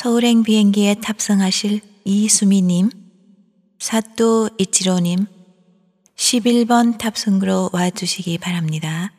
서울행 비행기에 탑승하실 이수미님, 사또 이치로님, 11번 탑승구로 와주시기 바랍니다.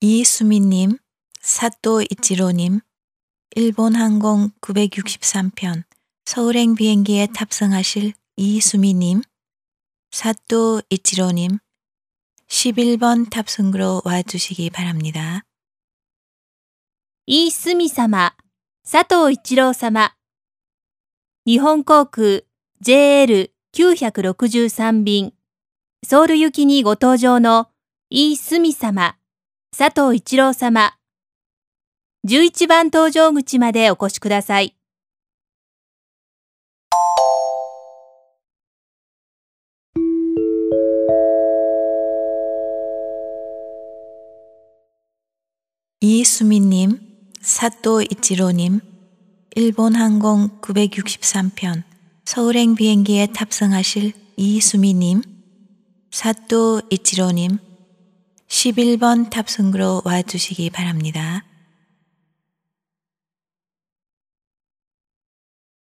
이수민님, 사또 이치로님, 일본 항공 963편 서울행 비행기에 탑승하실 이수미님, 사또 이치로님, 11번 탑승구로 와주시기 바랍니다. イースミ様、佐藤一郎様。日本航空 JL963 便、ソウル行きにご搭乗のイースミ様、佐藤一郎様。11番搭乗口までお越しください。 이수민님, 사또 이치로님, 일본 항공 963편 서울행 비행기에 탑승하실 이수미님, 사또 이치로님, 11번 탑승구로 와주시기 바랍니다.